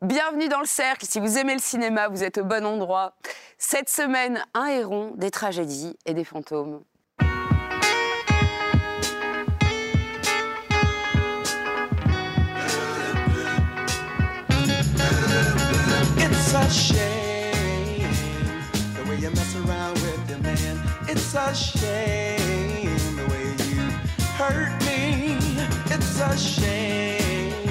Bienvenue dans le cercle. Si vous aimez le cinéma, vous êtes au bon endroit. Cette semaine, un héron, des tragédies et des fantômes. It's a shame the way you mess around with your man. It's a shame the way you hurt me. It's a shame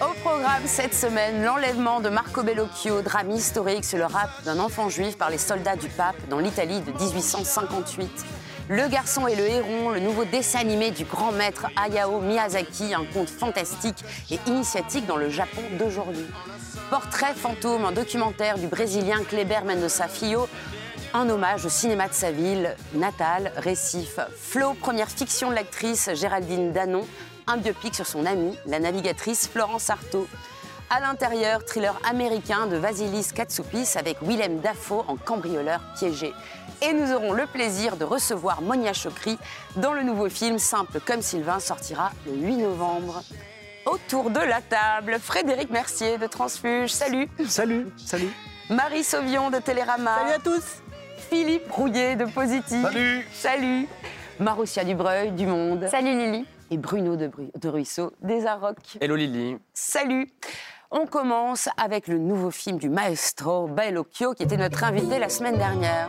Au programme cette semaine, l'enlèvement de Marco Bellocchio, drame historique sur le rap d'un enfant juif par les soldats du pape dans l'Italie de 1858. Le garçon et le héron, le nouveau dessin animé du grand maître Hayao Miyazaki, un conte fantastique et initiatique dans le Japon d'aujourd'hui. Portrait fantôme, un documentaire du Brésilien Kleber Mendoza Filho, un hommage au cinéma de sa ville natale, Récif. Flo, première fiction de l'actrice Géraldine Danon, un biopic sur son amie, la navigatrice Florence Artaud. À l'intérieur, thriller américain de Vasilis Katsoupis avec Willem Dafoe en cambrioleur piégé. Et nous aurons le plaisir de recevoir Monia Chokri dans le nouveau film Simple comme Sylvain sortira le 8 novembre. Autour de la table, Frédéric Mercier de Transfuge, salut. Salut, salut. Marie Sauvion de Télérama. Salut à tous. Philippe Rouillet de Positif. Salut. Salut. Marussia Dubreuil du Monde. Salut Lily. Et Bruno de, Bru- de Ruisseau des Arocs. Hello Lily. Salut On commence avec le nouveau film du maestro Bellocchio qui était notre invité la semaine dernière.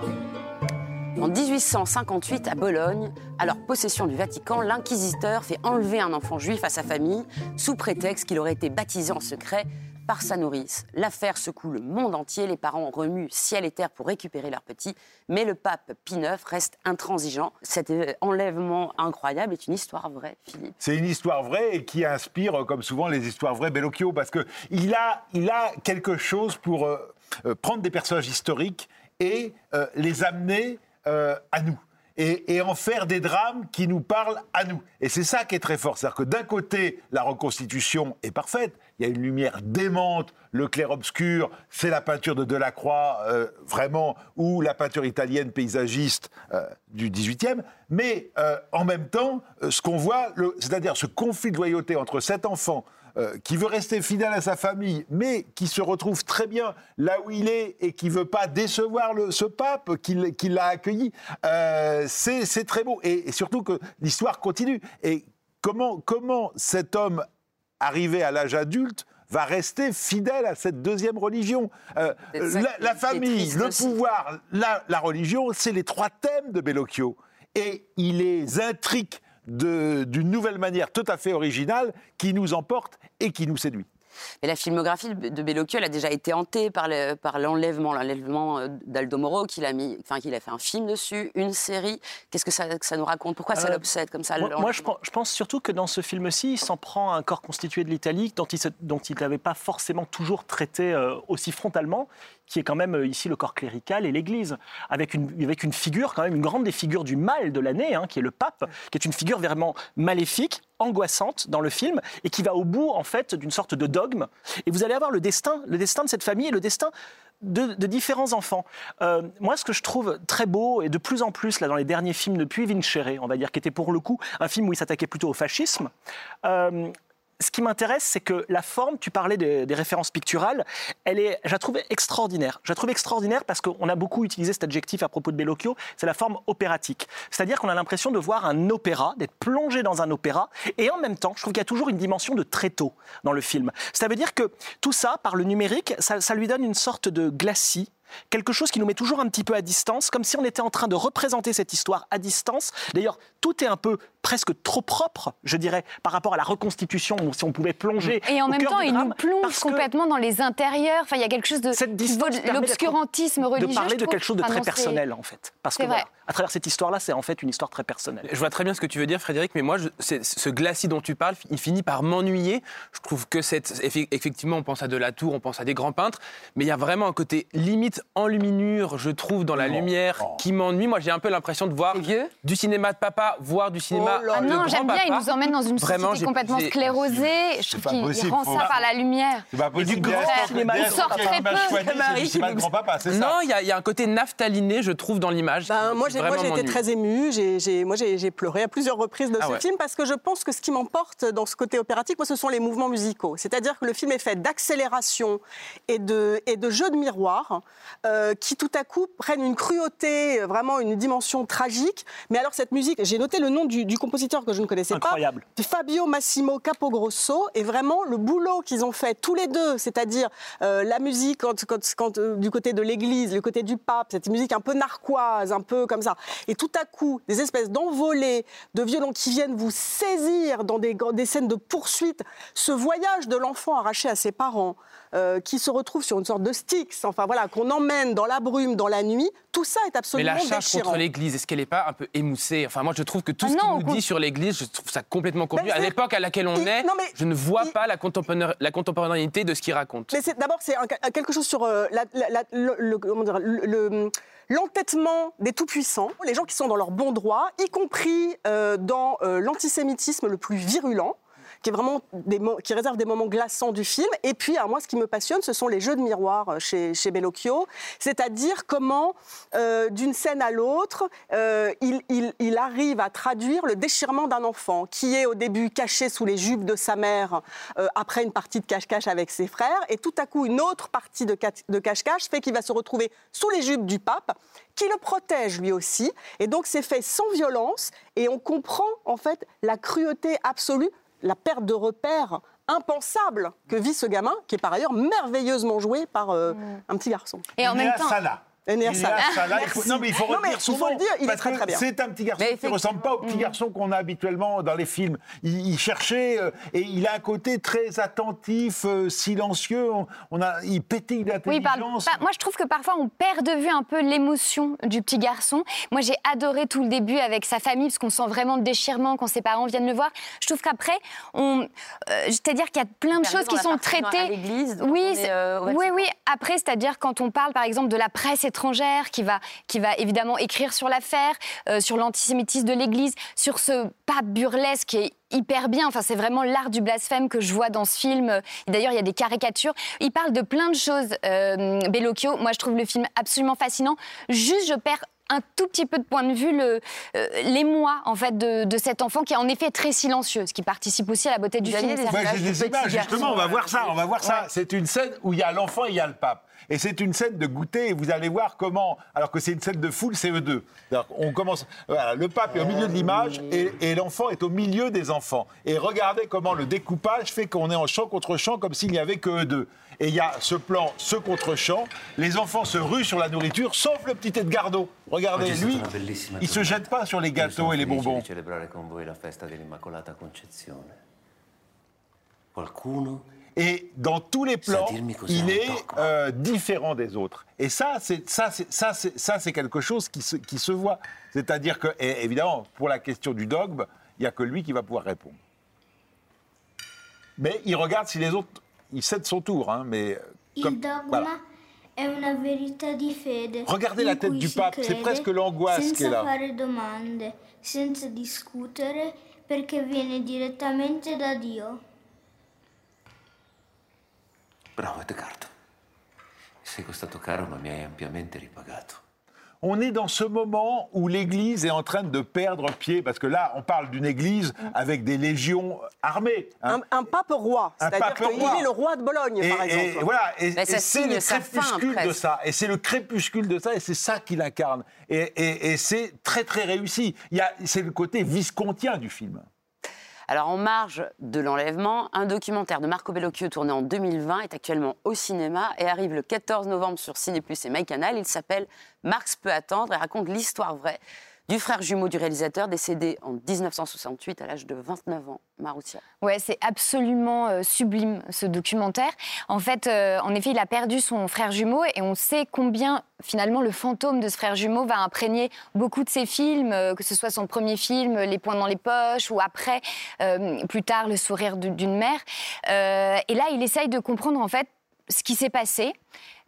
En 1858, à Bologne, alors possession du Vatican, l'inquisiteur fait enlever un enfant juif à sa famille sous prétexte qu'il aurait été baptisé en secret par sa nourrice. L'affaire secoue le monde entier, les parents remuent ciel et terre pour récupérer leur petit, mais le pape Pie IX reste intransigeant. Cet euh, enlèvement incroyable est une histoire vraie, Philippe. C'est une histoire vraie et qui inspire, comme souvent, les histoires vraies Bellocchio, parce que il a, il a quelque chose pour euh, euh, prendre des personnages historiques et euh, les amener euh, à nous. Et, en faire des drames qui nous parlent à nous. Et c'est ça qui est très fort. C'est-à-dire que d'un côté, la reconstitution est parfaite. Il y a une lumière démente, le clair-obscur, c'est la peinture de Delacroix, euh, vraiment, ou la peinture italienne paysagiste euh, du 18e. Mais en même temps, ce qu'on voit, c'est-à-dire ce conflit de loyauté entre cet enfant euh, qui veut rester fidèle à sa famille, mais qui se retrouve très bien là où il est et qui veut pas décevoir le- ce pape qui, l'a accueilli, euh, c'est très beau. Et, et surtout que l'histoire continue. Et comment, comment cet homme arrivé à l'âge adulte va rester fidèle à cette deuxième religion? Euh, la, famille, le aussi. pouvoir, la, la religion, c'est les trois thèmes de Bellocchio. Et il les intrigue d'une nouvelle manière tout à fait originale qui nous emporte et qui nous séduit. Mais la filmographie de Bellocchio, elle a déjà été hantée par le- par l'enlèvement, l'enlèvement euh, d'Aldo Moro, qu'il a mis, enfin qu'il a fait un film dessus, une série. Qu'est-ce que ça, que ça nous raconte? Pourquoi ça Euh, l'obsède comme ça Moi, je, pense, je pense surtout que dans ce film-ci, il s'en prend à un corps constitué de l'Italie dont il n'avait pas forcément toujours traité euh, aussi frontalement, qui est quand même ici le corps clérical et l'Église, avec une, avec une figure, quand même une grande des figures du mal de l'année, hein, qui est le pape, qui est une figure vraiment maléfique, angoissante dans le film, et qui va au bout, en fait, d'une sorte de dogme. Et vous allez avoir le destin, le destin de cette famille et le destin de, différents enfants. Euh, moi, ce que je trouve très beau, et de plus en plus là, dans les derniers films depuis Vincere, on va dire, qui était pour le coup un film où il s'attaquait plutôt au fascisme, euh, ce qui m'intéresse, c'est que la forme, tu parlais des, références picturales, elle est, je trouve extraordinaire. Je la trouve extraordinaire parce qu'on a beaucoup utilisé cet adjectif à propos de Bellocchio, c'est la forme opératique. C'est-à-dire qu'on a l'impression de voir un opéra, d'être plongé dans un opéra, et en même temps, je trouve qu'il y a toujours une dimension de tréteau dans le film. Ça veut dire que tout ça, par le numérique, ça lui donne une sorte de glacis, quelque chose qui nous met toujours un petit peu à distance, comme si on était en train de représenter cette histoire à distance. D'ailleurs, tout est un peu presque trop propre, je dirais, par rapport à la reconstitution, où si on pouvait plonger. Et en au même temps, il nous plonge complètement dans les intérieurs. Enfin, il y a quelque chose de Cette distance l'obscurantisme religieux. de parler je de quelque chose de Enfin, très non, c'est- personnel, en fait. Parce que c'est vrai. voilà, à travers cette histoire-là, c'est en fait une histoire très personnelle. Je vois très bien ce que tu veux dire, Frédéric, mais moi, je- c'est- ce glacis dont tu parles, il finit par m'ennuyer. Je trouve que cette, effe- effectivement, on pense à de la tour, on pense à des grands peintres, mais il y a vraiment un côté limite vite enluminure, je trouve, dans la lumière, Oh. qui m'ennuie. Moi, j'ai un peu l'impression de voir du cinéma de papa, voir du cinéma Oh là Ah de non, j'aime bien, il nous emmène dans une Vraiment, société complètement sclérosée. Je trouve pas qu'il rend ça par la lumière. C'est pas possible. grand l'instant que- cinéma, il sort très peu. c'est du de grand-papa, c'est ça Non, il y, a- un côté naphtaliné, je trouve, dans l'image. Ben, moi, j'ai, été très émue. J'ai, j'ai- moi, j'ai, pleuré à plusieurs reprises de Ah ce film parce que je pense que ce qui m'emporte dans ce côté opératique, moi, ce sont les mouvements musicaux. C'est-à-dire que le film est fait d'accélération et de, et de jeux de miroir euh, qui, tout à coup, prennent une cruauté, euh, vraiment une dimension tragique. Mais alors, cette musique, j'ai noté le nom du, du compositeur que je ne connaissais Incroyable. pas. Fabio Massimo Capogrosso. Et vraiment, le boulot qu'ils ont fait tous les deux, c'est-à-dire euh, la musique quand, quand- quand, euh, du côté de l'église, le côté du pape, cette musique un peu narquoise, un peu comme ça. Et tout à coup, des espèces d'envolées de violons qui viennent vous saisir dans des, des scènes de poursuite. Ce voyage de l'enfant arraché à ses parents, qui se retrouve sur une sorte de Styx, enfin voilà, qu'on emmène dans la brume, dans la nuit, tout ça est Mais absolument la charge déchirant. contre l'Église, est-ce qu'elle n'est pas un peu émoussée? Enfin, moi, je trouve que tout Ah ce au nous dit sur l'Église, je trouve ça complètement confus. Ben, à l'époque à laquelle on il- est, non, mais je ne vois il- pas la, contemporanéité de ce qu'il raconte. Mais d'abord, c'est un- quelque chose sur euh, la- la- la- le, le- comment dire, le- le- l'entêtement des tout-puissants, les gens qui sont dans leur bon droit, y compris euh, dans euh, l'antisémitisme le plus virulent qui est des réserve des moments glaçants du film. Et puis, à moi, ce qui me passionne, ce sont les jeux de miroir euh, chez, Bellocchio, c'est-à-dire comment, euh, d'une scène à l'autre, euh, il, arrive à traduire le déchirement d'un enfant qui est au début caché sous les jupes de sa mère après une partie de cache-cache avec ses frères, et tout à coup, une autre partie de cache-cache fait qu'il va se retrouver sous les jupes du pape, qui le protège lui aussi. Et donc, c'est fait sans violence, et on comprend en fait la cruauté absolue la perte de repères impensable que vit ce gamin, qui est par ailleurs merveilleusement joué par euh, un petit garçon. Et en même temps. Il faut- Non, mais il faut Non, mais retenir son il faut le dire, il est très, bien. C'est un petit garçon qui ne ressemble pas au petit garçon qu'on a habituellement dans les films. Il, il cherchait, euh, et il a un côté très attentif, euh, silencieux. On, on a, il pétille Oui, d'intelligence. Bah, moi, je trouve que parfois, on perd de vue un peu l'émotion du petit garçon. Moi, j'ai adoré tout le début avec sa famille, parce qu'on sent vraiment le déchirement quand ses parents viennent le voir. Je trouve qu'après, on... euh, c'est-à-dire qu'il y a plein de choses qui sont traitées. à l'église, Oui, est, euh, oui, oui. Après, c'est-à-dire quand on parle, par exemple, de la presse étrangère qui va, qui va évidemment écrire sur l'affaire, euh, sur l'antisémitisme de l'Église, sur ce pape burlesque qui est hyper bien. Enfin, c'est vraiment l'art du blasphème que je vois dans ce film. D'ailleurs, il y a des caricatures. Il parle de plein de choses, euh, Bellocchio. Moi, je trouve le film absolument fascinant. Juste, je perds un tout petit peu de point de vue euh, l'émoi en fait de, de cet enfant qui est en effet très silencieux, ce qui participe aussi à la beauté du film. des images, garçon. justement, on va voir ça, on va voir ça. C'est une scène où il y a l'enfant et il y a le pape. Et c'est une scène de goûter, et vous allez voir comment, alors que c'est une scène de foule, c'est eux deux. On commence, voilà, le pape est au milieu de l'image et, et l'enfant est au milieu des enfants. Et regardez comment le découpage fait qu'on est en champ contre champ comme s'il n'y avait que eux deux. Et il y a ce plan, ce contre champ, les enfants se ruent sur la nourriture, sauf le petit Edgardo. Regardez, stata lui, il se giornata. jette pas sur les gâteaux et les bonbons. Qualcuno Et dans tous les plans, il est euh, différent des autres. Et ça, c'est ça, c'est ça, c'est ça, c'est quelque chose qui se, qui se voit. C'est-à-dire que, et évidemment, pour la question du dogme, il n'y a que lui qui va pouvoir répondre. Mais il regarde si les autres, il cède son tour, hein, mais euh, Il comme- dogma voilà. è una verità di fede. Regardez la tête du pape, c'est presque l'angoisse senza che è là. fare domande, senza discutere, perché viene direttamente da Dio. Bravo Edgardo. Mi sei costato caro ma mi hai ampiamente ripagato. On est dans ce moment où l'Église est en train de perdre pied, parce que là, on parle d'une Église avec des légions armées. hein. Un, un pape roi, Un c'est-à-dire pape qu'il roi. est le roi de Bologne, Et, par et exemple. voilà, et, Mais ça et c'est signe le sa fin, crépuscule de presque. ça, et c'est le crépuscule de ça, et c'est ça qu'il incarne. Et, et- et c'est très très réussi. Il y a, c'est le côté viscontien du film. Alors, en marge de l'enlèvement, un documentaire de Marco Bellocchio tourné en 2020 est actuellement au cinéma et arrive le 14 novembre sur Ciné et MyCanal. Il s'appelle Marx peut attendre et raconte l'histoire vraie du frère jumeau du réalisateur décédé en 1968 à l'âge de 29 ans, Maroussia. Ouais, c'est absolument euh, sublime ce documentaire. En fait, euh, en effet, il a perdu son frère jumeau et on sait combien finalement le fantôme de ce frère jumeau va imprégner beaucoup de ses films, euh, que ce soit son premier film, Les poings dans les poches, ou après, plus tard, Le sourire du- d'une mère. Et là, il essaye de comprendre en fait ce qui s'est passé.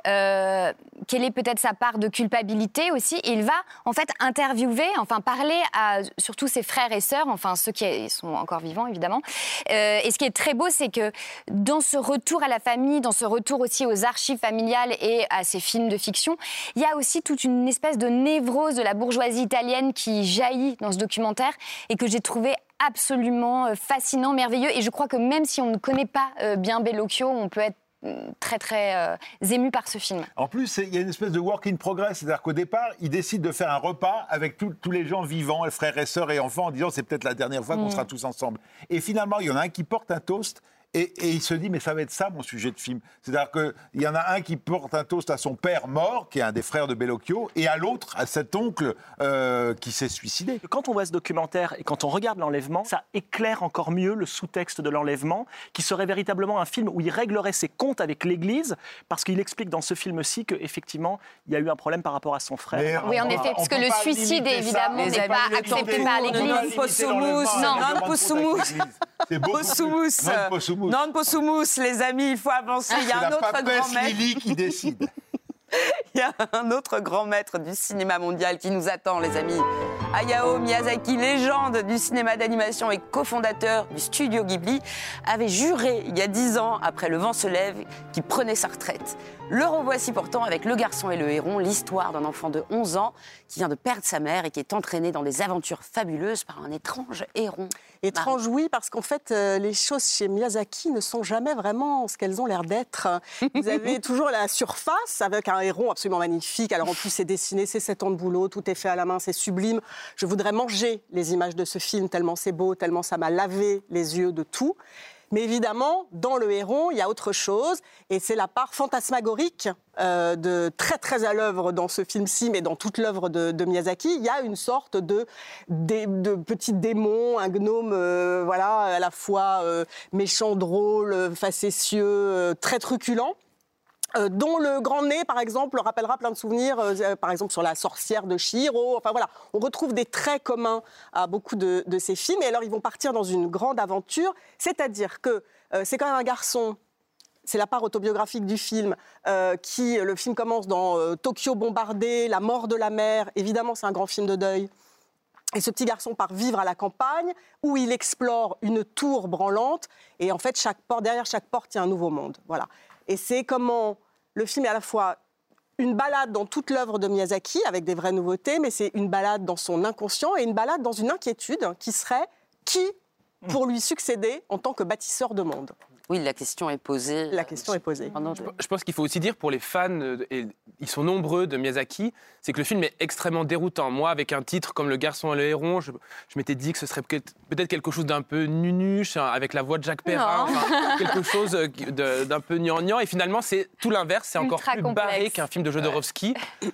Euh, quelle est peut-être sa part de culpabilité aussi. Il va en fait interviewer, enfin parler à surtout ses frères et sœurs, enfin ceux qui sont encore vivants évidemment. Euh, et ce qui est très beau, c'est que dans ce retour à la famille, dans ce retour aussi aux archives familiales et à ces films de fiction, il y a aussi toute une espèce de névrose de la bourgeoisie italienne qui jaillit dans ce documentaire et que j'ai trouvé absolument euh, fascinant, merveilleux. Et je crois que même si on ne connaît pas bien Bellocchio, on peut être très très euh, ému par ce film. En plus, il y a une espèce de work in progress, c'est-à-dire qu'au départ, il décide de faire un repas avec tous- tous les gens vivants, frères et sœurs et enfants, en disant c'est peut-être la dernière fois qu'on Mm. sera tous ensemble. Et finalement, il y en a un qui porte un toast. Et, et il se dit, mais ça va être ça mon sujet de film. C'est-à-dire qu'il y en a un qui porte un toast à son père mort, qui est un des frères de Bellocchio, et à l'autre, à cet oncle euh, qui s'est suicidé. Quand on voit ce documentaire et quand on regarde l'enlèvement, ça éclaire encore mieux le sous-texte de l'enlèvement, qui serait véritablement un film où il réglerait ses comptes avec l'Église, parce qu'il explique dans ce film-ci qu'effectivement, il y a eu un problème par rapport à son frère. Mais Oui, en effet, parce que le pas suicide, évidemment, n'est pas accepté par non, l'Église. non, non, Possumus. Non, Non, Possumus, les amis, il faut avancer. Il y a un autre grand maître. Lily qui décide. Il y a un autre grand maître du cinéma mondial qui nous attend, les amis. Hayao Miyazaki, légende du cinéma d'animation et cofondateur du studio Ghibli, avait juré il y a dix ans, après Le vent se lève, qu'il prenait sa retraite. Le revoici pourtant avec Le garçon et le héron, l'histoire d'un enfant de 11 ans qui vient de perdre sa mère et qui est entraîné dans des aventures fabuleuses par un étrange héron. Étrange, oui, parce qu'en fait, euh, les choses chez Miyazaki ne sont jamais vraiment ce qu'elles ont l'air d'être. Vous avez toujours la surface avec un héron absolument magnifique. Alors en plus, c'est dessiné, c'est 7 ans de boulot, tout est fait à la main, c'est sublime. Je voudrais manger les images de ce film, tellement c'est beau, tellement ça m'a lavé les yeux de tout. Mais évidemment, dans le héron, il y a autre chose, et c'est la part fantasmagorique euh, de très très à l'œuvre dans ce film-ci, mais dans toute l'œuvre de, de Miyazaki. Il y a une sorte de, dé- de petit démon, un gnome, euh, voilà, à la fois euh, méchant, drôle, facétieux, euh, très truculent. Euh, dont le grand nez, par exemple, rappellera plein de souvenirs, euh, euh, par exemple sur la sorcière de Chihiro. Enfin voilà, on retrouve des traits communs à beaucoup de, ces films. Et alors, ils vont partir dans une grande aventure, c'est-à-dire que c'est quand même un garçon. C'est la part autobiographique du film qui, le film commence dans Tokyo bombardé, la mort de la mère. Évidemment, c'est un grand film de deuil. Et ce petit garçon part vivre à la campagne où il explore une tour branlante. Et en fait, derrière chaque porte, il y a un nouveau monde. Voilà. Et c'est comment le film est à la fois une balade dans toute l'œuvre de Miyazaki avec des vraies nouveautés, mais c'est une balade dans son inconscient et une balade dans une inquiétude qui serait qui pour lui succéder en tant que bâtisseur de monde. Oui, la question est posée. La question est posée. Je pense qu'il faut aussi dire pour les fans, euh, et ils sont nombreux de Miyazaki, c'est que le film est extrêmement déroutant. Moi, avec un titre comme Le garçon et le héron, je, je m'étais dit que ce serait peut-être quelque chose d'un peu nunuche, hein, avec la voix de Jacques Perrin, enfin, quelque chose euh, d'un peu gnangnan. Et finalement, c'est tout l'inverse, c'est encore Ultra plus complexe. barré qu'un film de Jodorowsky.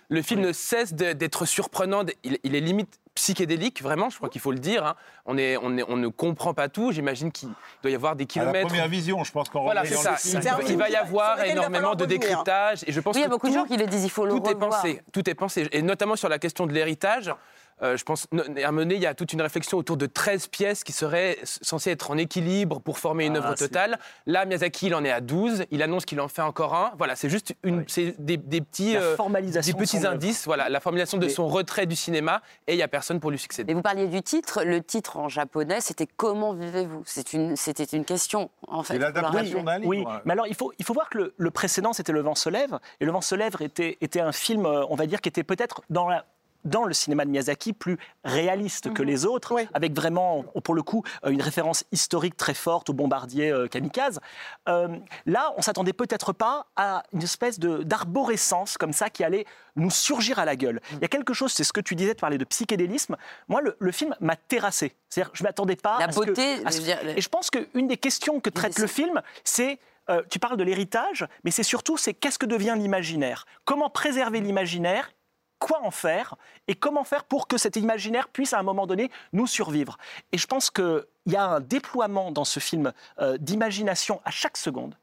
Le film ne cesse d'être surprenant, il, il est limite psychédélique, vraiment, je crois qu'il faut le dire. hein. On, est, on, est- on ne comprend pas tout, j'imagine qu'il doit y avoir des À la kilomètres. première vision, je pense qu'on Voilà, c'est ça. le. Il, va- il film va y avoir énormément de décryptage. Et je pense Oui, il y a beaucoup de gens qui le disent, il faut le tout est pensé, tout est pensé, et notamment sur la question de l'héritage. Euh, je pense, à mener, il y a toute une réflexion autour de 13 pièces qui seraient censées être en équilibre pour former une Ah, œuvre totale. Là, Miyazaki, il en est à 12. Il annonce qu'il en fait encore un. Voilà, c'est juste une, Oui. c'est des, des petits, euh, des de petits œuvre. indices. Voilà, la formulation de Mais- son retrait du cinéma, et il n'y a personne pour lui succéder. Et vous parliez du titre. Le titre en japonais, c'était Comment vivez-vous? C'est une, C'était une question, en fait. C'est l'adaptation d'un livre. Oui, mais alors il faut, il faut voir que le, le précédent, c'était Le vent se lève. Et Le vent se lève était, était un film, euh, on va dire, qui était peut-être dans la dans le cinéma de Miyazaki plus réaliste que les autres, Oui. avec vraiment, pour le coup, euh, une référence historique très forte au bombardier euh, kamikaze. Euh, là, on s'attendait peut-être pas à une espèce d'arborescence comme ça qui allait nous surgir à la gueule. Il y a quelque chose, c'est ce que tu disais de parler de psychédélisme. Moi, le, le film m'a terrassé. C'est-à-dire, je m'attendais pas La à ce que- beauté, à ce- je veux dire, Et je pense qu'une des questions que traite le film, c'est euh, tu parles de l'héritage, mais c'est surtout c'est qu'est-ce que devient l'imaginaire? Comment préserver l'imaginaire Quoi en faire Et comment faire pour que cet imaginaire puisse à un moment donné nous survivre Et je pense qu'il y a un déploiement dans ce film euh, d'imagination à chaque seconde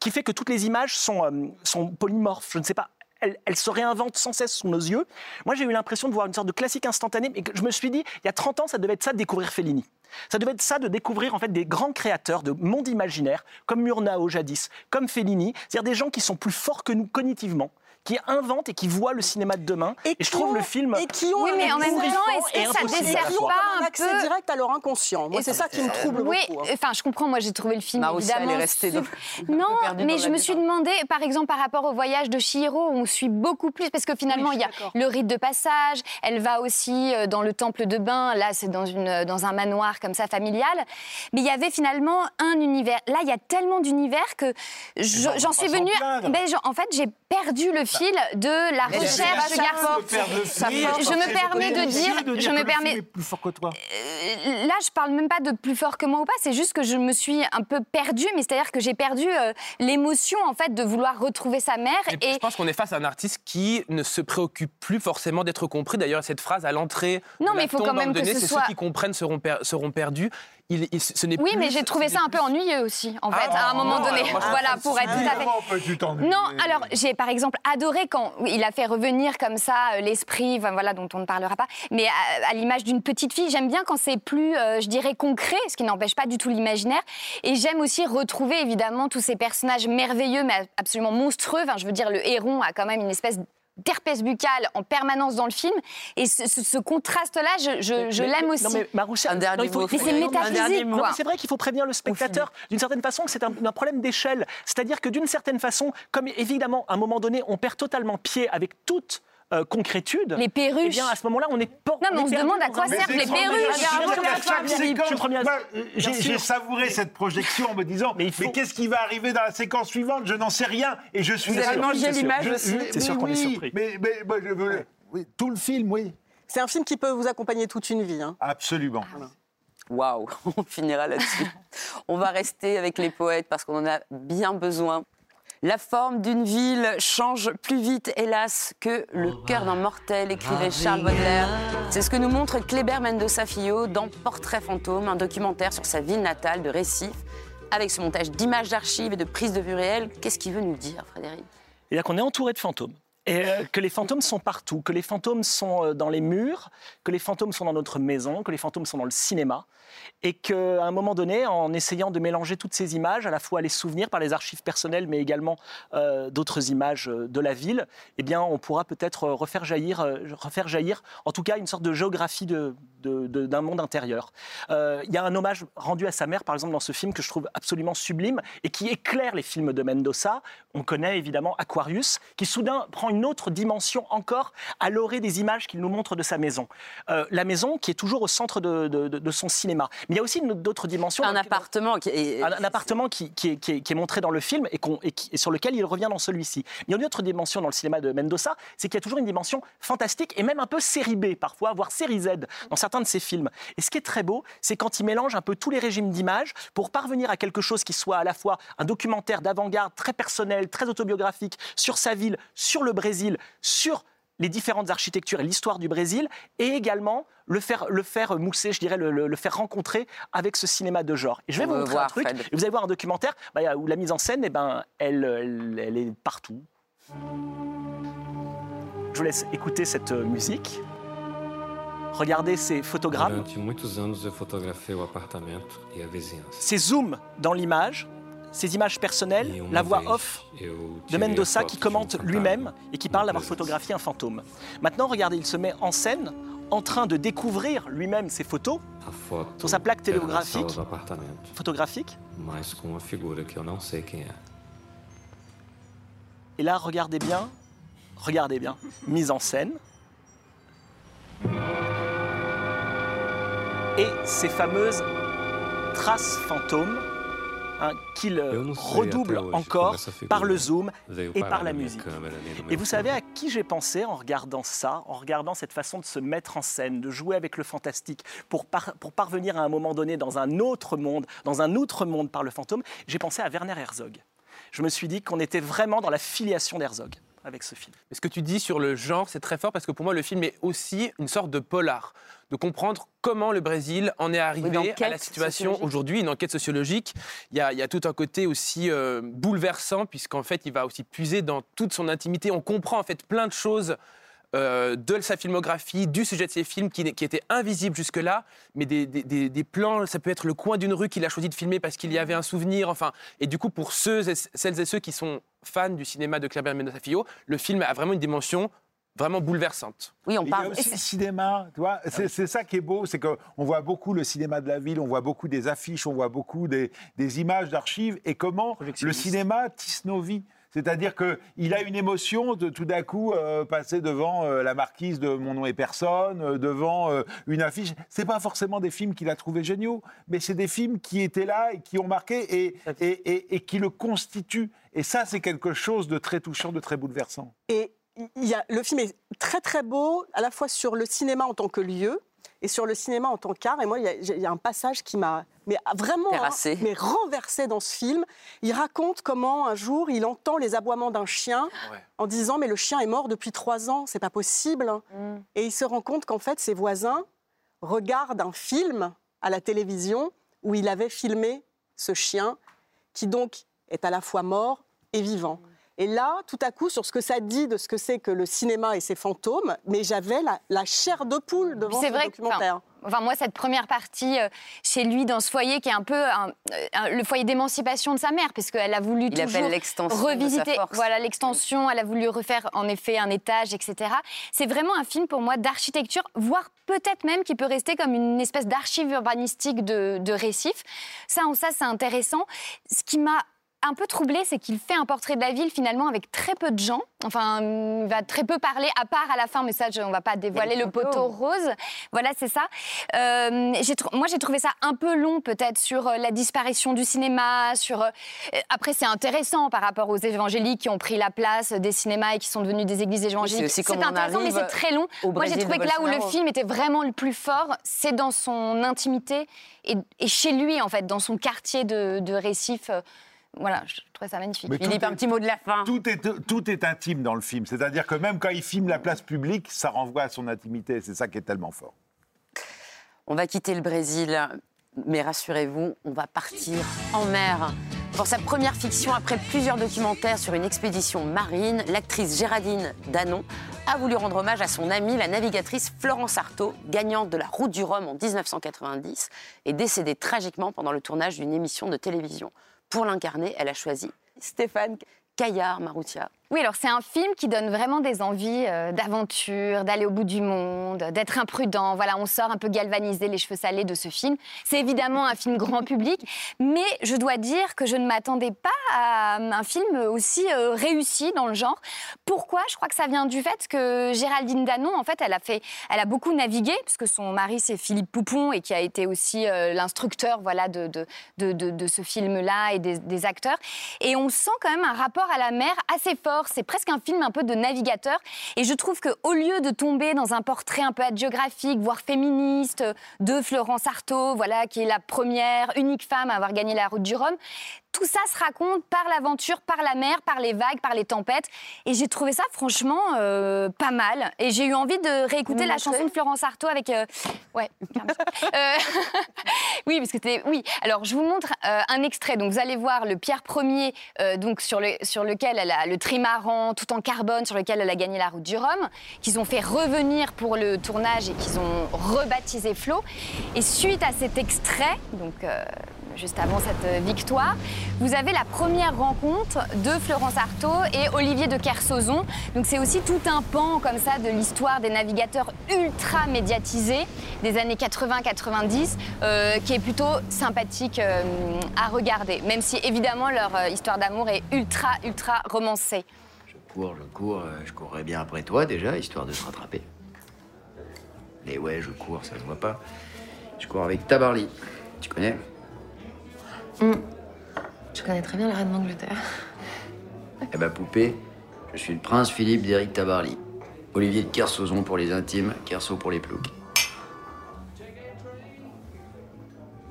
qui fait que toutes les images sont, euh, polymorphes. Je ne sais pas. Elles, se réinventent sans cesse sous nos yeux. Moi, j'ai eu l'impression de voir une sorte de classique instantané, mais je me suis dit, il y a 30 ans, ça devait être ça de découvrir Fellini. Ça devait être ça de découvrir en fait des grands créateurs de mondes imaginaires, comme Murnau jadis, comme Fellini, c'est-à-dire des gens qui sont plus forts que nous cognitivement, qui inventent et qui voient le cinéma de demain. Et, je trouve ont- le film Et qui ont Oui, mais un en même accès- temps, est-ce que ça dessert pas un un accès peu direct à leur inconscient. Moi, c'est ça qui me trouble Oui, beaucoup. hein. enfin, je comprends. Moi, j'ai trouvé le film Marussia, elle est évidemment. restée sup- dans- Non, mais je me suis demandé, par exemple, par rapport au voyage de Chihiro, on suit beaucoup plus parce que finalement, Oui, il y a le rite de passage. Elle va aussi euh, dans le temple de bain. Là, c'est dans une dans un manoir comme ça familial. Mais il y avait finalement un univers. Là, il y a tellement d'univers que va j'en suis venue. Ben, en fait, j'ai perdu le fil de la Mais recherche force. Je me permets de dire, je me permets, plus fort que toi. euh, là, je parle même pas de plus fort que moi ou pas, c'est juste que je me suis un peu perdue, mais c'est-à-dire que j'ai perdu euh, l'émotion en fait de vouloir retrouver sa mère Et et je pense qu'on est face à un artiste qui ne se préoccupe plus forcément d'être compris. D'ailleurs, cette phrase à l'entrée, Non, de mais il faut quand même que ce c'est soit- ceux qui comprennent seront, per- seront perdus. Il, il- ce n'est oui, plus- mais j'ai trouvé ça un peu ennuyeux aussi en fait Ah, à un moment non, donné. alors moi, je voilà pour être tout à fait. Non, alors j'ai par exemple adoré quand il a fait revenir comme ça euh, l'esprit, voilà, dont on ne parlera pas, mais à, à l'image d'une petite fille. J'aime bien quand c'est plus, euh, je dirais, concret, ce qui n'empêche pas du tout l'imaginaire. Et j'aime aussi retrouver évidemment tous ces personnages merveilleux, mais absolument monstrueux. Enfin, je veux dire, le héron a quand même une espèce d'herpès buccale en permanence dans le film. Et ce, ce- ce contraste-là, je, je- je Mais- l'aime aussi. Non, mais Maroussia, Un dernier non, il faut- mot, Mais c'est métaphysique, c'est vrai qu'il faut prévenir le spectateur d'une certaine façon que c'est un, un problème d'échelle. C'est-à-dire que d'une certaine façon, comme évidemment, à un moment donné, on perd totalement pied avec toute euh, concrétude. Les perruches. Eh bien, à ce moment-là, on est pas. Non, mais on se demande à quoi servent les perruches. j'ai savouré cette projection en me disant Mais qu'est-ce qui va arriver dans la séquence suivante? Je n'en sais rien et je suis Vous avez mangé c'est sûr. l'image Je- aussi. C'est sûr qu'on est surpris. Mais, mais moi, je veux- oui, tout le film, oui, C'est un film qui peut vous accompagner toute une vie. hein. absolument. Waouh, on finira là-dessus. on va rester avec les poètes parce qu'on en a bien besoin. La forme d'une ville change plus vite, hélas, que le cœur d'un mortel, écrivait Charles Baudelaire. C'est ce que nous montre Kléber Mendoza Filho dans Portrait fantôme, un documentaire sur sa ville natale de Récif. Avec ce montage d'images d'archives et de prises de vue réelles, qu'est-ce qu'il veut nous dire, Frédéric? C'est-à-dire qu'on est entouré de fantômes. Et euh, que les fantômes sont partout, que les fantômes sont euh, dans les murs, que les fantômes sont dans notre maison, que les fantômes sont dans le cinéma. Et qu'à un moment donné, en essayant de mélanger toutes ces images, à la fois les souvenirs par les archives personnelles, mais également euh, d'autres images de la ville, eh bien, on pourra peut-être refaire jaillir, refaire jaillir, en tout cas, une sorte de géographie de- de- de- d'un monde intérieur. Il y a un hommage rendu à sa mère, par exemple, dans ce film que je trouve absolument sublime et qui éclaire les films de Mendoza. On connaît évidemment Aquarius, qui soudain prend une autre dimension encore à l'orée des images qu'il nous montre de sa maison. Euh, la maison qui est toujours au centre de, de- de- de son cinéma. Mais il y a aussi d'autres dimensions. Un appartement qui est... un, un appartement qui, qui est, qui est- qui est montré dans le film et, sur lequel il revient dans celui-ci. Mais il y a une autre dimension dans le cinéma de Mendoza, c'est qu'il y a toujours une dimension fantastique et même un peu série B parfois, voire série Z dans certains de ses films. Et ce qui est très beau, c'est quand il mélange un peu tous les régimes d'images pour parvenir à quelque chose qui soit à la fois un documentaire d'avant-garde très personnel, très autobiographique sur sa ville, sur le Brésil, sur les différentes architectures et l'histoire du Brésil, et également le faire, le faire mousser, je dirais, le, le- le faire rencontrer avec ce cinéma de genre. Et je vais On vous montrer voir, un truc, Fred. et vous allez voir un documentaire bah, où la mise en scène, eh ben, elle, elle, elle est partout. Je vous laisse écouter cette euh, musique. Regardez ces photogrammes, Durante muitos anos eu fotografei o apartamento e a vizinhança. ces zooms dans l'image, ces images personnelles, la voix off de Mendoza qui commente lui-même et qui parle d'avoir photographié un fantôme. Maintenant, regardez, il se met en scène en train de découvrir lui-même ses photos Sur sa plaque era da sala telegráfica. do apartamento, photographiques. mas com uma figura que eu não sei quem é. Et là, regardez bien, regardez bien, mise en scène. Et ces fameuses traces fantômes hein, qu'il euh, redouble encore par le zoom et par la musique. Et vous savez à qui j'ai pensé en regardant ça, en regardant cette façon de se mettre en scène, de jouer avec le fantastique, pour, par- pour parvenir à un moment donné dans un autre monde, dans un autre monde par le fantôme J'ai pensé à Werner Herzog. Je me suis dit qu'on était vraiment dans la filiation d'Herzog avec ce film. Mais ce que tu dis sur le genre, c'est très fort parce que pour moi, le film est aussi une sorte de polar, de comprendre comment le Brésil en est arrivé à la situation aujourd'hui, une enquête sociologique. Il y a, il y a tout un côté aussi euh, bouleversant puisqu'en fait, il va aussi puiser dans toute son intimité. On comprend en fait plein de choses euh, de sa filmographie, du sujet de ses films qui, qui étaient invisibles jusque-là, mais des, des- des- des plans, ça peut être le coin d'une rue qu'il a choisi de filmer parce qu'il y avait un souvenir, enfin, et du coup pour ceux et, celles et ceux qui sont fans du cinéma de Claire Mendoza Filho, le film a vraiment une dimension vraiment bouleversante. Oui, on Il y a parle. aussi le cinéma, tu vois. C'est c'est ça qui est beau, c'est qu'on voit beaucoup le cinéma de la ville, on voit beaucoup des affiches, on voit beaucoup des, des images d'archives, et comment le cinéma tisse nos vies. C'est-à-dire qu'il a une émotion de tout d'un coup euh, passer devant euh, la marquise de Mon nom est personne, euh, devant une affiche. C'est pas forcément des films qu'il a trouvés géniaux, mais c'est des films qui étaient là et qui ont marqué et, et, et- et qui le constituent. Et ça, c'est quelque chose de très touchant, de très bouleversant. Et y a, le film est très très beau, à la fois sur le cinéma en tant que lieu et sur le cinéma en tant qu'art. Et moi, il y a- il y, a un passage qui m'a mais vraiment hein, mais renversé dans ce film. Il raconte comment un jour il entend les aboiements d'un chien Ouais. en disant mais le chien est mort depuis trois ans, c'est pas possible. Et il se rend compte qu'en fait ses voisins regardent un film à la télévision où il avait filmé ce chien qui donc est à la fois mort et vivant. Et là, tout à coup, sur ce que ça dit de ce que c'est que le cinéma et ses fantômes, mais j'avais la, la chair de poule devant C'est ce vrai que, documentaire. Enfin, moi, cette première partie euh, chez lui, dans ce foyer, qui est un peu un- un- le foyer d'émancipation de sa mère, puisqu'elle a voulu Il toujours appelle l'extension de sa revisiter. force. Voilà, l'extension. Elle a voulu refaire, en effet, un étage, etc. C'est vraiment un film pour moi d'architecture, voire peut-être même qui peut rester comme une espèce d'archive urbanistique de, de récif. Ça, en ça, c'est intéressant. Ce qui m'a un peu troublé, c'est qu'il fait un portrait de la ville finalement avec très peu de gens. Enfin, il va très peu parler, à part à la fin, mais ça, je- on va pas dévoiler le poteau rose. Voilà, c'est ça. Euh, moi, j'ai trouvé ça un peu long, peut-être, sur euh, la disparition du cinéma. Sur, euh, après, c'est intéressant par rapport aux évangéliques qui ont pris la place des cinémas et qui sont devenus des églises évangéliques. on intéressant, mais c'est très long. Moi, j'ai trouvé que là où le film était vraiment le plus fort, c'est dans son intimité et, et chez lui, en fait, dans son quartier de, de Récif. Voilà, je trouvais ça magnifique. Mais Philippe, tout un est- petit mot de la fin. Tout est, tout est intime dans le film. C'est-à-dire que même quand il filme la place publique, ça renvoie à son intimité. C'est ça qui est tellement fort. On va quitter le Brésil, mais rassurez-vous, on va partir en mer. Pour sa première fiction, après plusieurs documentaires sur une expédition marine, l'actrice Géraldine Danon a voulu rendre hommage à son amie, la navigatrice Florence Artaud, gagnante de la Route du Rhum en 1990 et décédée tragiquement pendant le tournage d'une émission de télévision. Pour l'incarner, elle a choisi Stéphane Caillard Maroutia. Oui, alors c'est un film qui donne vraiment des envies euh, d'aventure, d'aller au bout du monde, d'être imprudent. Voilà, on sort un peu galvanisé, les cheveux salés de ce film. C'est évidemment un film grand public, mais je dois dire que je ne m'attendais pas à un film aussi euh, réussi dans le genre. Pourquoi? Je crois que ça vient du fait que Géraldine Danon, en fait, elle a fait, elle a beaucoup navigué, puisque son mari c'est Philippe Poupon et qui a été aussi euh, l'instructeur, voilà, de, ce film-là et des, des acteurs. Et on sent quand même un rapport à la mer assez fort. C'est presque un film un peu de navigateur. Et je trouve que au lieu de tomber dans un portrait un peu hagiographique, voire féministe, de Florence Artaud, voilà, qui est la première, unique femme à avoir gagné la route du Rhum, tout ça se raconte par l'aventure, par la mer, par les vagues, par les tempêtes. Et j'ai trouvé ça franchement euh, pas mal. Et j'ai eu envie de réécouter la chanson de Florence Artaud avec. euh, Ouais. Euh, oui, parce que c'était. Oui, alors je vous montre un extrait. Donc vous allez voir le Pierre Ier, donc sur, le, sur lequel elle a le trimaran tout en carbone, sur lequel elle a gagné la route du Rhum, qu'ils ont fait revenir pour le tournage et qu'ils ont rebaptisé Flo. Et suite à cet extrait, donc. Juste avant cette euh, victoire, vous avez la première rencontre de Florence Artaud et Olivier de Kersauzon. Donc c'est aussi tout un pan comme ça de l'histoire des navigateurs ultra médiatisés des années 80-90 euh, qui est plutôt sympathique euh, à regarder, même si évidemment leur histoire d'amour est ultra ultra romancée. Je cours, je cours, je courrais bien après toi déjà, histoire de se rattraper. Mais ouais, je cours, ça se voit pas. Je cours avec Tabarly. Tu connais? Je connais très bien la reine d'Angleterre. Eh ben, poupée, je suis le prince Philippe d'Éric Tabarly. Olivier de Kersauzon pour les intimes, Kerso pour les ploucs.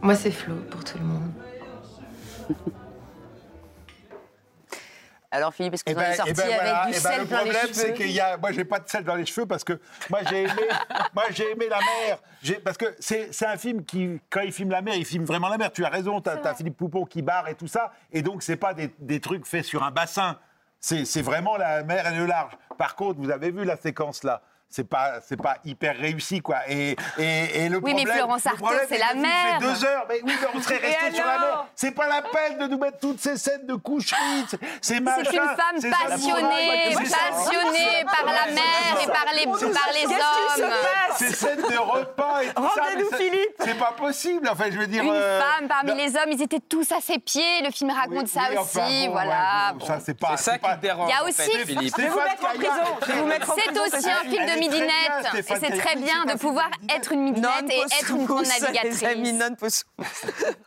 Moi, c'est Flo pour tout le monde. Alors Philippe, est-ce que Eh vous en ben- êtes sorti eh ben voilà, avec du eh ben sel le plein les problème, c'est cheveux qu'il y a, moi, j'ai pas de sel dans les cheveux parce que moi, j'ai aimé, moi, j'ai aimé la mer. J'ai- Parce que c'est, c'est un film qui, quand il filme la mer, il filme vraiment la mer. Tu as raison, tu as, Philippe Poupon qui barre et tout ça, et donc c'est pas des, des trucs faits sur un bassin. C'est c'est vraiment la mer et le large. Par contre, vous avez vu la séquence là. C'est pas, c'est pas hyper réussi, quoi. Et, et, et le Oui, mais problème, Florence le Artaud, problème, c'est la mer. fait deux heures. Mais oui, mais on serait resté sur la mer. C'est pas la peine de nous mettre toutes ces scènes de coucherie. c'est- C'est machin. C'est une femme c'est- passionnée, passionnée par la mer et par les, par les hommes. Ces scènes de repas et tout ça. mais Rendez-nous c'est- Philippe. C'est pas possible. Enfin, je veux dire. Une euh, femme parmi non. les hommes, ils étaient tous à ses pieds. Le film raconte Oui, ça oui, aussi, enfin, bon, voilà. ouais, bon, Ça, c'est pas. C'est ça c'est pas- qui dérange. Il y a aussi-. Je vais vous mettre en prison. C'est aussi un film de midinette. Et c'est très bien de pouvoir être une midinette et être une grande navigatrice.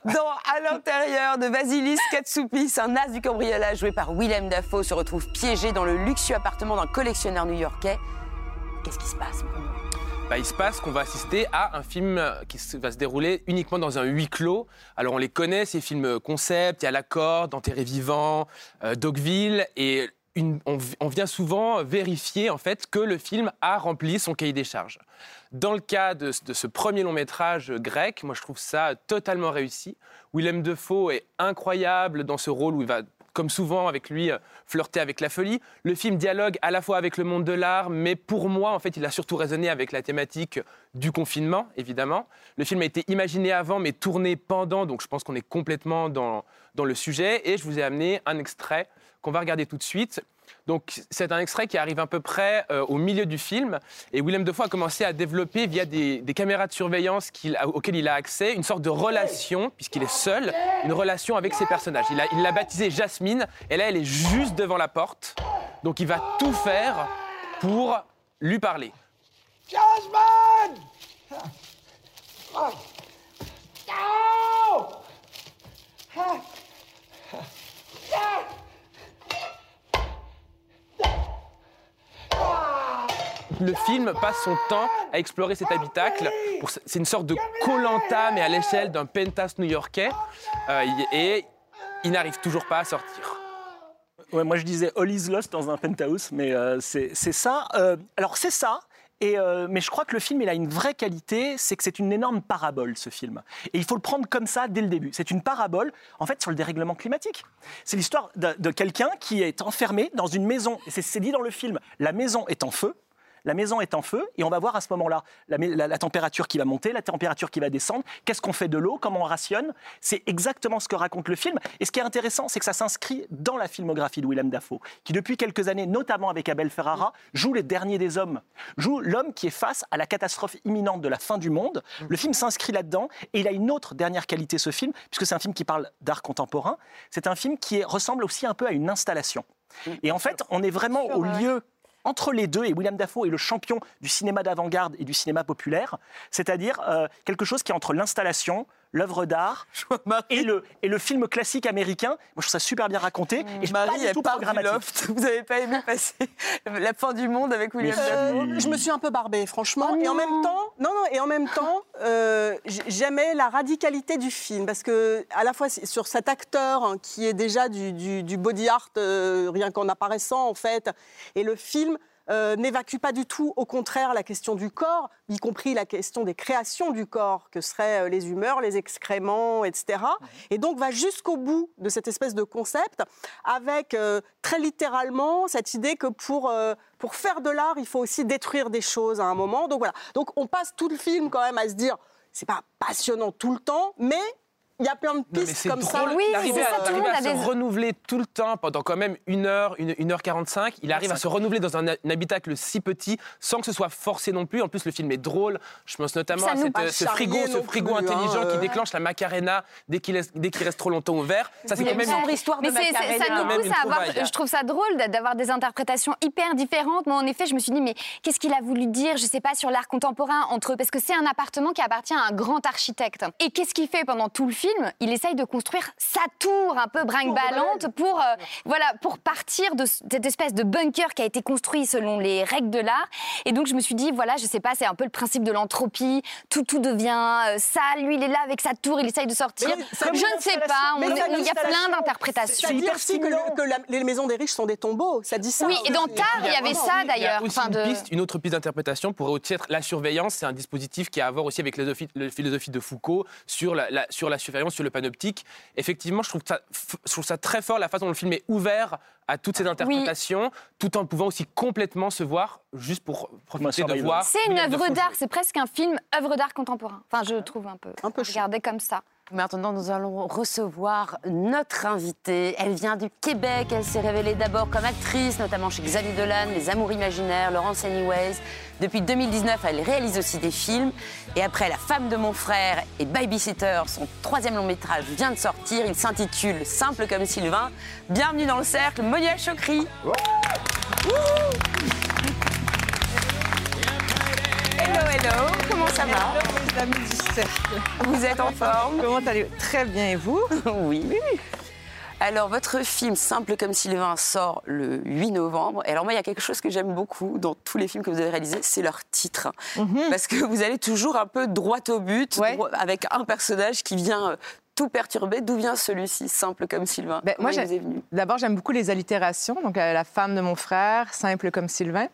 Dans À l'intérieur de Vasilis Katsoupis, Un as du cambriolage joué par Willem Dafoe se retrouve piégé dans le luxueux appartement d'un collectionneur new-yorkais. Qu'est-ce qui se passe Bah, il se passe qu'on va assister à un film qui va se dérouler uniquement dans un huis clos. Alors on les connaît, ces films concept, il y a La Corde, Enterré vivant, euh, Dogville, et on, vi- on vient souvent vérifier en fait que le film a rempli son cahier des charges. Dans le cas de, ce- premier long métrage grec, moi je trouve ça totalement réussi. Willem Dafoe est incroyable dans ce rôle où il va comme souvent avec lui, euh, flirter avec la folie. Le film dialogue à la fois avec le monde de l'art, mais pour moi, en fait, il a surtout résonné avec la thématique du confinement, évidemment. Le film a été imaginé avant, mais tourné pendant, donc je pense qu'on est complètement dans le sujet. Et je vous ai amené un extrait qu'on va regarder tout de suite. Donc, c'est un extrait qui arrive à peu près euh, au milieu du film. Et Willem Dafoe a commencé à développer, via des, caméras de surveillance auxquelles il a accès, une sorte de relation, puisqu'il est seul, une relation avec ses personnages. Il l'a baptisée Jasmine, et là, elle est juste devant la porte. Donc, il va tout faire pour lui parler. Jasmine! Le film passe son temps à explorer cet habitacle. C'est une sorte de colanta, mais à l'échelle d'un penthouse new-yorkais. Euh, et il n'arrive toujours pas à sortir. Moi je disais All is Lost dans un penthouse, mais euh, c'est ça. Euh, alors c'est ça. Mais je crois que le film il a une vraie qualité, c'est que c'est une énorme parabole ce film. Et il faut le prendre comme ça dès le début. C'est une parabole en fait sur le dérèglement climatique. C'est l'histoire de, quelqu'un qui est enfermé dans une maison. C'est dit dans le film. La maison est en feu. La maison est en feu et on va voir à ce moment-là la, mé- la- la température qui va monter, la température qui va descendre, qu'est-ce qu'on fait de l'eau, comment on rationne? C'est exactement ce que raconte le film. Et ce qui est intéressant, c'est que ça s'inscrit dans la filmographie de Willem Dafoe, qui depuis quelques années, notamment avec Abel Ferrara, joue les derniers des hommes, joue l'homme qui est face à la catastrophe imminente de la fin du monde. Le film s'inscrit là-dedans et il a une autre dernière qualité, ce film, puisque c'est un film qui parle d'art contemporain. C'est un film qui est- ressemble aussi un peu à une installation. Et en fait, on est vraiment au lieu entre les deux, et William Dafoe est le champion du cinéma d'avant-garde et du cinéma populaire, c'est-à-dire euh, quelque chose qui est entre l'installation, l'œuvre d'art et le, et le film classique américain. Moi, je trouve ça super bien raconté. Et je pas Marie, du tout part du programmatique. loft. Vous n'avez pas aimé passer la fin du monde avec William Euh, je me suis un peu barbée, franchement. Oh et en même temps, non, non, et en même temps, euh, j'aimais la radicalité du film parce que à la fois sur cet acteur hein, qui est déjà du, du- du body art euh, rien qu'en apparaissant en fait, et le film. Euh, n'évacue pas du tout, au contraire, la question du corps, y compris la question des créations du corps, que seraient euh, les humeurs, les excréments, etc. Et donc va jusqu'au bout de cette espèce de concept, avec euh, très littéralement cette idée que pour, euh, pour faire de l'art, il faut aussi détruire des choses à un moment. Donc voilà. Donc on passe tout le film quand même à se dire, c'est pas passionnant tout le temps, mais il y a plein de pistes comme drôle. ça. Oui, d'arriver c'est à, ça, tout à a se renouveler tout le temps pendant quand même une heure, une, une heure 45. Il arrive à se renouveler dans un, un habitacle si petit sans que ce soit forcé non plus. En plus, le film est drôle. Je pense notamment à cette- pas ce frigo, ce frigo plus, hein, intelligent qui euh. déclenche la macarena dès qu'il est- dès qu'il reste trop longtemps ouvert. Ça, c'est quand même une histoire de Macarena. ça nous pousse à avoir. Je trouve ça drôle d'a- d'avoir des interprétations hyper différentes. Moi, en effet, je me suis dit, mais qu'est-ce qu'il a voulu dire, je sais pas, sur l'art contemporain entre eux? Parce que c'est un appartement qui appartient à un grand architecte. Et qu'est-ce qu'il fait pendant tout le film? Il essaye de construire sa tour un peu brinque-ballante pour, euh, voilà, pour partir de cette espèce de bunker qui a été construit selon les règles de l'art. Et donc, je me suis dit, voilà, je sais pas, c'est un peu le principe de l'entropie. Tout, tout devient euh, sale. Lui, il est là avec sa tour, il essaye de sortir. C'est je ne sais pas. C'est Il y a plein d'interprétations. Ça dit aussi que, le- que la- les maisons des riches sont des tombeaux. Ça dit ça. Oui, et dans. Tar, il y avait ça d'ailleurs. Enfin, une, de... piste, une autre piste d'interprétation pourrait aussi être la surveillance. C'est un dispositif qui a à voir aussi avec la philosophie, la philosophie de Foucault sur la, la- sur la, surveillance expérience sur le panoptique. Effectivement, je trouve, ça, je trouve ça très fort la façon dont le film est ouvert à toutes ces interprétations, tout en pouvant aussi complètement se voir juste pour profiter de voir. C'est une œuvre d'art, c'est presque un film œuvre d'art contemporain. Enfin, je trouve un peu. Un peu Regardez comme ça. Maintenant, nous allons recevoir notre invitée. Elle vient du Québec. Elle s'est révélée d'abord comme actrice, notamment chez Xavier Dolan, Les Amours imaginaires, Laurence Anyways. Depuis 2019, elle réalise aussi des films. Et après La femme de mon frère et Babysitter, son troisième long métrage vient de sortir. Il s'intitule Simple comme Sylvain. Bienvenue dans le cercle, Monia Chokri. Hello, hello, comment ça va Hello, mes amis du cercle. Vous êtes en forme Comment allez-vous Très bien, et vous Oui. Alors, votre film Simple comme Sylvain sort le 8 novembre. Et alors, moi, il y a quelque chose que j'aime beaucoup dans tous les films que vous avez réalisés, c'est leur titre. Mhm. Parce que vous allez toujours un peu droit au but, droit- avec un personnage qui vient euh, tout perturber. D'où vient celui-ci, Simple comme Sylvain? Ben, moi, d'abord, j'aime beaucoup les allitérations. Donc, euh, la femme de mon frère, simple comme Sylvain.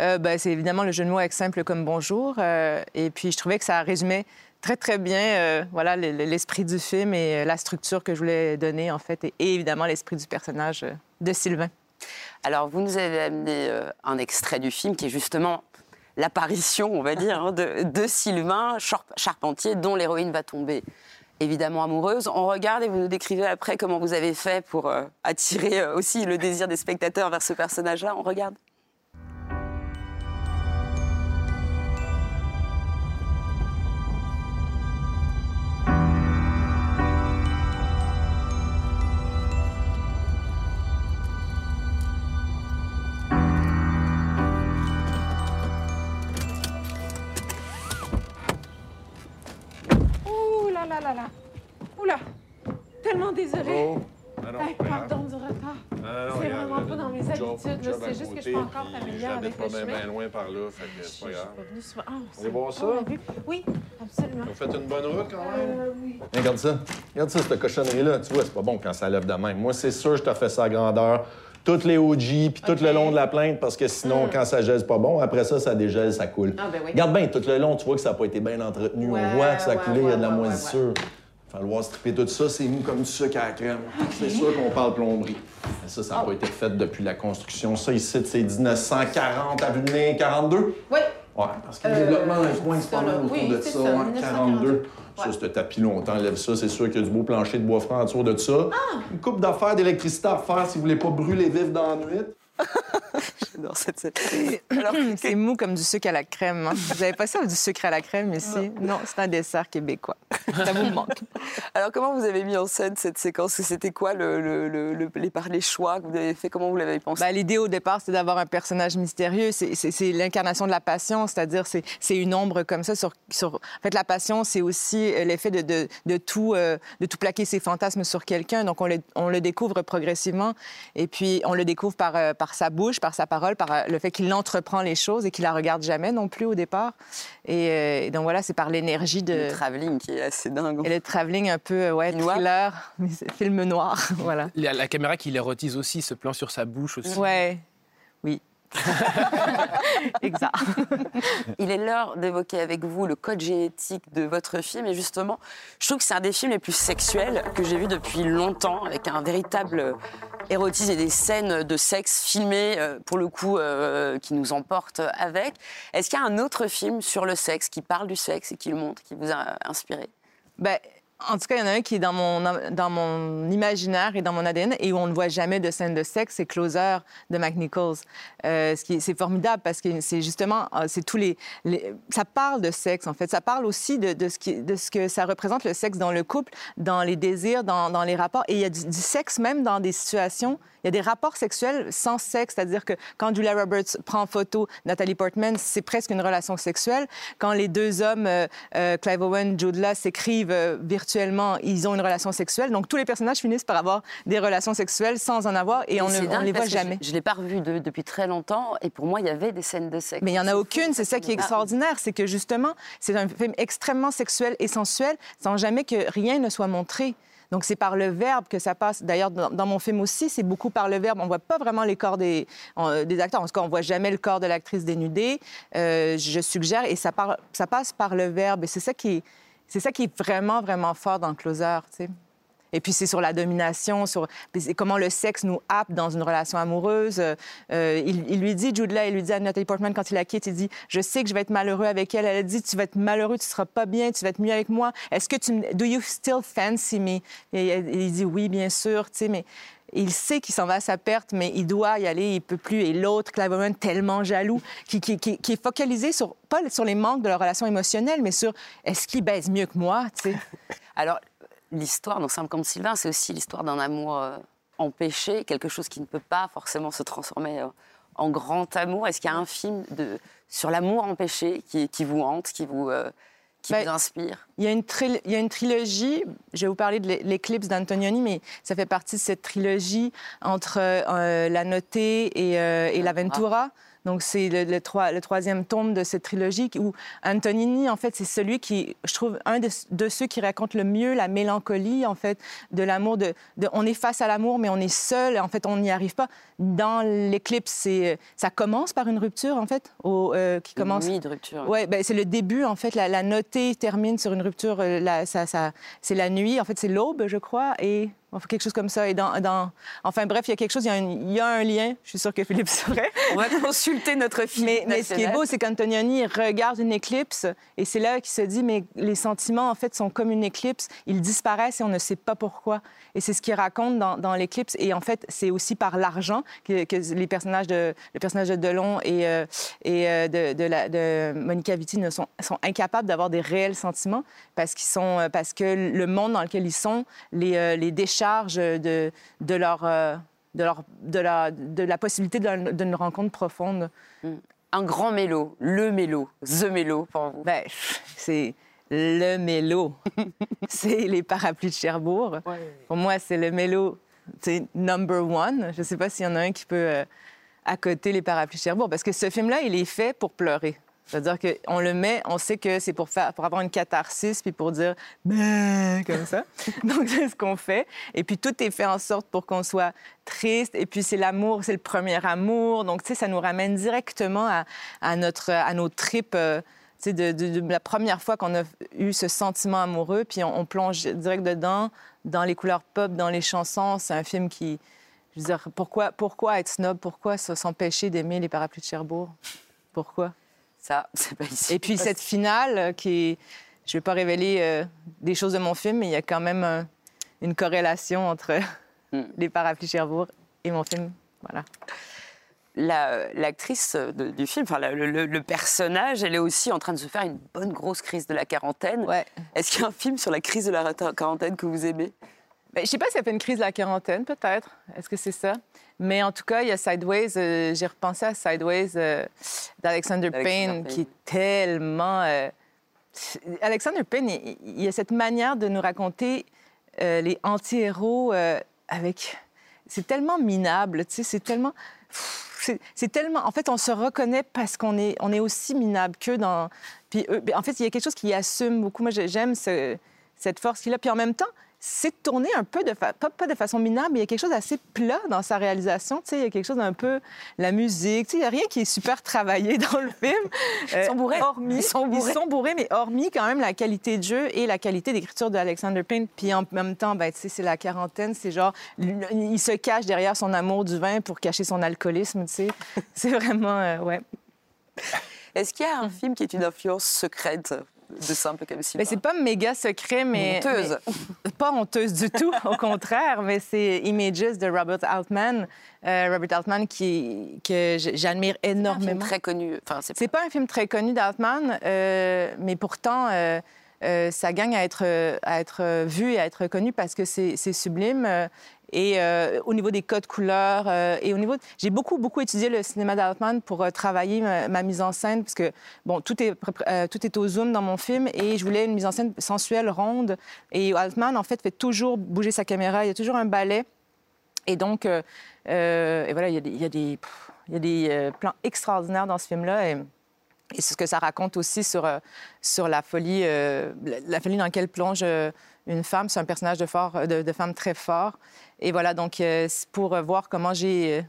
Euh, ben, c'est évidemment le jeu de mots avec simple comme bonjour. Euh, et puis, je trouvais que ça résumait très, très bien voilà, le- le- l'esprit du film et la structure que je voulais donner, en fait, et, et évidemment l'esprit du personnage de Sylvain. Alors, vous nous avez amené un extrait du film qui est justement l'apparition, on va dire, hein, de, de Sylvain Char- Charpentier, dont l'héroïne va tomber évidemment amoureuse. On regarde et vous nous décrivez après comment vous avez fait pour euh, attirer euh, aussi le désir des spectateurs vers ce personnage-là. On regarde. Là. Oula. Tellement désolée. Oh. Ah non, Hey, pardon du retard. Ah c'est vraiment pas dans mes habitudes. C'est juste que je suis pas encore familière avec pas le chemin. bien loin par là, fait que c'est pas Je suis pas venue souvent. Ah, On va voir ça? Oui, absolument. Vous faites une bonne route quand même? Euh, oui. Regarde ça. Regarde ça, cette cochonnerie-là. Tu vois, c'est pas bon quand ça lève de même. Moi, c'est sûr, je t'ai fait ça à grandeur. Toutes les OG, puis tout le long de la plainte, parce que sinon, quand ça gèle, c'est pas bon. Après ça, ça dégèle, ça coule. Ah, ben oui. Regarde bien, tout le long, tu vois que ça n'a pas été bien entretenu. Ouais, On voit que ça a coulé, il y a de la moisissure. Il va falloir stripper tout ça, c'est mou comme du sucre à la crème. C'est sûr qu'on parle plomberie. Mais ça, ça n'a pas été fait depuis la construction. Ça, ici, c'est 1940 à venir 42? Oui. Ouais, parce que le Euh, développement dans le coin, c'est pas mal autour de ça, ça, ouais, 1942. 42. Ça, ce tapis-là, on t'enlève ça. C'est sûr qu'il y a du beau plancher de bois franc autour de ça. Ah! Une coupe d'affaires d'électricité à faire si vous voulez pas brûler vif dans la nuit. J'adore cette scène. C'est mou comme du sucre à la crème. hein. Vous avez pas ça, du sucre à la crème ici? Non, c'est un dessert québécois. Ça vous manque. Alors, comment vous avez mis en scène cette séquence? C'était quoi le, le- le- le- les, choix que vous avez fait? Comment vous l'avez pensé? Ben, L'idée au départ, c'est d'avoir un personnage mystérieux. C'est- l'incarnation de la passion, c'est-à-dire c'est une ombre comme ça. Sur, sur... En fait, la passion, c'est aussi euh, l'effet de, de, de tout, euh, de tout plaquer ses fantasmes sur quelqu'un. Donc, on le, on le découvre progressivement. Et puis, on le découvre par, euh, par sa bouche, par sa parole, par euh, le fait qu'il entreprend les choses et qu'il la regarde jamais non plus au départ. Et, euh, et donc, voilà, c'est par l'énergie de... Le travelling qui est assez dingue. Et le travelling un peu, ouais, thriller, mais c'est film noir, voilà. La, la caméra qui l'érotise aussi, ce plan sur sa bouche aussi. Ouais. exact. Il est l'heure d'évoquer avec vous le code génétique de votre film. Et justement, je trouve que c'est un des films les plus sexuels que j'ai vu depuis longtemps, avec un véritable érotisme et des scènes de sexe filmées, euh, pour le coup, euh, qui nous emportent avec. Est-ce qu'il y a un autre film sur le sexe qui parle du sexe et qui le montre, qui vous a inspiré? Ben, en tout cas, il y en a un qui est dans mon, imaginaire et dans mon ADN et où on ne voit jamais de scène de sexe, c'est Closer de Mac Nichols. Euh, c'est formidable parce que c'est justement, euh, c'est tous les, Ça parle de sexe, en fait. Ça parle aussi de, ce que ça représente le sexe dans le couple, dans les désirs, dans, les rapports. Et il y a du, sexe même dans des situations. Il y a des rapports sexuels sans sexe, c'est-à-dire que quand Julia Roberts prend en photo Nathalie Portman, c'est presque une relation sexuelle. Quand les deux hommes, euh, euh, Clive Owen, Jude Law, s'écrivent ils ont une relation sexuelle. Donc tous les personnages finissent par avoir des relations sexuelles sans en avoir et on ne on les voit jamais. Je ne l'ai pas revu de- depuis très longtemps. Et pour moi, il y avait des scènes de sexe. Mais il n'y en a aucune, c'est ça qui est extraordinaire, c'est que justement, c'est un film extrêmement sexuel et sensuel, sans jamais que rien ne soit montré. Donc c'est par le verbe que ça passe. D'ailleurs, dans, mon film aussi, c'est beaucoup par le verbe. On voit pas vraiment les corps des, acteurs. En tout cas, on voit jamais le corps de l'actrice dénudée. Euh, je suggère, et ça, par- ça passe par le verbe. Et c'est ça qui est, c'est ça qui est vraiment, vraiment fort dans Closer, tu. Et puis c'est sur la domination, sur comment le sexe nous happe dans une relation amoureuse. Euh, il, lui dit, Jude Law, il lui dit à Natalie Portman quand il la quitte, il dit, je sais que je vais être malheureux avec elle. Elle dit, tu vas être malheureux, tu seras pas bien, tu vas être mieux avec moi. Est-ce que tu, do you still fancy me? Et, il dit oui, bien sûr, tu sais, mais il sait qu'il s'en va à sa perte, mais il doit y aller, il peut plus. Et l'autre, Clive Owen, tellement jaloux, qui, est focalisé sur, pas sur les manques de leur relation émotionnelle, mais sur est-ce qu'il baise mieux que moi. Alors, l'histoire dans Simple comme Sylvain, c'est aussi l'histoire d'un amour euh, empêché, quelque chose qui ne peut pas forcément se transformer euh, en grand amour. Est-ce qu'il y a un film de, sur l'amour empêché qui, qui vous hante, qui vous, euh, qui Ben, vous inspire? Il y, a une tril- il y a une trilogie, je vais vous parler de l'é- l'éclipse d'Antonioni, mais ça fait partie de cette trilogie entre euh, La Notée et, euh, et l'Aventura. Donc, c'est le, le troi- le troisième tome de cette trilogie où Antonini, en fait, c'est celui qui, je trouve, un de, de ceux qui raconte le mieux la mélancolie, en fait, de l'amour. De, de- on est face à l'amour, mais on est seul. En fait, on n'y arrive pas. Dans l'éclipse, c'est, ça commence par une rupture, en fait, au, euh, qui commence. nuit de rupture. Ouais, ben, c'est le début, en fait. La, la notée termine sur une rupture. euh, la- ça, ça- c'est la nuit, en fait, c'est l'aube, je crois, et quelque chose comme ça. Et dans, dans- Enfin, bref, il y a quelque chose, il y, a un- il y a un lien. Je suis sûre que Philippe saurait. On va consulter notre film. Mais, mais ce qui est beau, c'est qu'Antonioni regarde une éclipse et c'est là qu'il se dit, mais les sentiments, en fait, sont comme une éclipse. Ils disparaissent et on ne sait pas pourquoi. Et c'est ce qu'il raconte dans, dans l'éclipse. Et en fait, c'est aussi par l'argent que, que les personnages de, le personnage de Delon et, euh, et euh, de, de, la- de Monica Vitti ne sont, sont incapables d'avoir des réels sentiments parce, qu'ils sont, euh, parce que le monde dans lequel ils sont les, euh, les décharge de, de leur... euh, de, leur, de, la, de la possibilité d'un- d'une rencontre profonde. Un grand mélo, le mélo, the mélo pour vous. Ben, c'est le mélo. c'est les parapluies de Cherbourg. Pour moi, c'est le mélo, c'est number one. Je ne sais pas s'il y en a un qui peut euh, accoter les parapluies de Cherbourg, parce que ce film-là, il est fait pour pleurer. C'est-à-dire qu'on le met, on sait que c'est pour, faire, pour avoir une catharsis, puis pour dire « mais comme ça. Donc, c'est ce qu'on fait. Et puis, tout est fait en sorte pour qu'on soit triste. Et puis, c'est l'amour, c'est le premier amour. Donc, tu sais, ça nous ramène directement à, notre, à nos tripes. euh, tu sais, de, la première fois qu'on a eu ce sentiment amoureux, puis on, on plonge direct dedans, dans les couleurs pop, dans les chansons. C'est un film qui... Je veux dire, pourquoi, pourquoi être snob? Pourquoi s'empêcher d'aimer les parapluies de Cherbourg? Pourquoi? Ça, c'est pas ici. Et puis cette finale euh, qui est... Je ne vais pas révéler euh, des choses de mon film, mais il y a quand même un- une corrélation entre les parapluies Cherbourg et mon film. Voilà. La- L'actrice du film, enfin, la- le, le- le personnage, elle est aussi en train de se faire une bonne grosse crise de la quarantaine. Est-ce qu'il y a un film sur la crise de la quarantaine que vous aimez? Ben, je sais pas si elle fait une crise de la quarantaine, peut-être. Est-ce que c'est ça? Mais en tout cas, il y a Sideways. euh, J'ai repensé à Sideways euh, d'Alexander Payne, qui est tellement. euh, Alexander Payne, il, il y a cette manière de nous raconter les anti-héros avec. C'est tellement minable, tu sais, c'est tellement. C'est tellement. En fait, on se reconnaît parce qu'on est, on est aussi minable qu'eux dans. Puis, eux- en fait, il y a quelque chose qui assume beaucoup. Moi, j'ai- j'aime ce- cette force qu'il a. Puis en même temps, c'est tourné un peu de fa- pas, pas de façon minable, mais il y a quelque chose d'assez plat dans sa réalisation. Tu sais, il y a quelque chose d'un peu la musique. Tu sais, il y a rien qui est super travaillé dans le film. Euh, Ils sont bourrés. Hormis, Ils sont bourrés. Ils sont bourrés, mais hormis quand même la qualité de jeu et la qualité d'écriture d'Alexander Payne. Puis en même temps, ben, tu sais, c'est la quarantaine, c'est genre, il se cache derrière son amour du vin pour cacher son alcoolisme, tu sais. C'est vraiment, euh, ouais. Est-ce qu'il y a un film qui est une influence secrète de simple comme si Ben, c'est pas méga secret, mais. Honteuse. mais- pas honteuse du tout, au contraire, mais c'est Images de Robert Altman. Euh, Robert Altman qui, que j'admire énormément. très connu. Enfin, c'est pas un film très connu d'Altman, euh, mais pourtant, euh, euh, ça gagne à être, euh, à être euh, vu et à être connu parce que c'est sublime. euh, et au niveau des codes couleurs, et au niveau... J'ai beaucoup, beaucoup étudié le cinéma d'Altman pour travailler ma, mise en scène, parce que, bon, tout est, tout est au zoom dans mon film, et je voulais une mise en scène sensuelle, ronde. Et Altman, en fait, fait toujours bouger sa caméra. Il y a toujours un ballet. Et donc, et voilà, il y a des, il y a des, plans extraordinaires dans ce film-là. Et, et c'est ce que ça raconte aussi sur, euh, sur la folie, euh, la, folie dans laquelle plonge euh, une femme. C'est un personnage de, fort, de, femme très fort. Et voilà, donc, pour voir comment j'ai.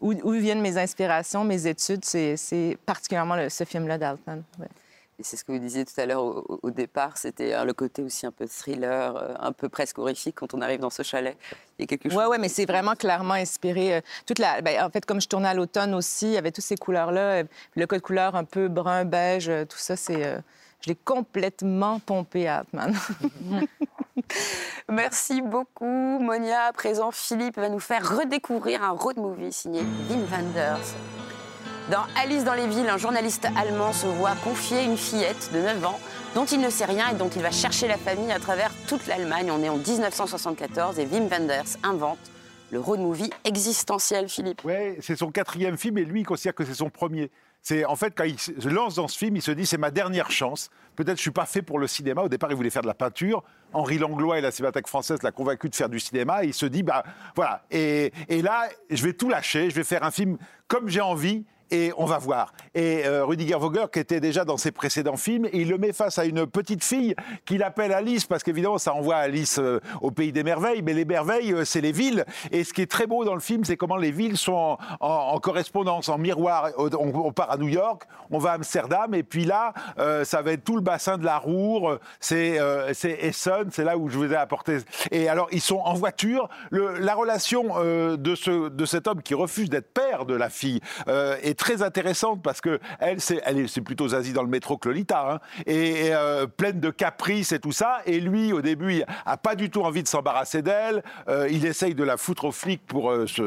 où, viennent mes inspirations, mes études, c'est particulièrement ce film-là ouais. Et c'est ce que vous disiez tout à l'heure au, au départ, c'était euh, le côté aussi un peu thriller, euh, un peu presque horrifique quand on arrive dans ce chalet. Il y a quelque chose. Oui, ouais, mais c'est vraiment clairement inspiré. euh, toute la, ben, en fait, comme je tournais à l'automne aussi, il y avait toutes ces couleurs-là. euh, Le code couleur un peu brun, beige, tout ça, c'est. euh, je l'ai complètement pompé à Atman. Merci beaucoup, Monia. À présent, Philippe va nous faire redécouvrir un road movie signé Wim Wenders. Dans Alice dans les villes, un journaliste allemand se voit confier une fillette de 9 ans dont il ne sait rien et dont il va chercher la famille à travers toute l'Allemagne. On est en 1974 et Wim Wenders invente le road movie existentiel, Philippe. Ouais, c'est son quatrième film et lui, il considère que c'est son premier. C'est en fait quand il se lance dans ce film, il se dit c'est ma dernière chance. Peut-être je suis pas fait pour le cinéma. Au départ, il voulait faire de la peinture. Henri Langlois et la Cinémathèque française l'a convaincu de faire du cinéma. Il se dit bah voilà. Et, et là, je vais tout lâcher. Je vais faire un film comme j'ai envie. Et on va voir. Et euh, Rudiger Voger, qui était déjà dans ses précédents films, il le met face à une petite fille qu'il appelle Alice, parce qu'évidemment, ça envoie Alice euh, au pays des merveilles. Mais les merveilles, euh, c'est les villes. Et ce qui est très beau dans le film, c'est comment les villes sont en, correspondance, en miroir. On, part à New York, on va à Amsterdam, et puis là, euh, ça va être tout le bassin de la Roure, c'est Essen, c'est là où je vous ai apporté. Et alors, ils sont en voiture. Le- la relation de, ce, de cet homme qui refuse d'être père de la fille est très intéressante parce que elle, c'est elle plutôt Zazie dans le métro que Lolita, hein, et, euh, pleine de caprices et tout ça. Et lui, au début, il a pas du tout envie de s'embarrasser d'elle. Euh, il essaye de la foutre aux flics pour euh, se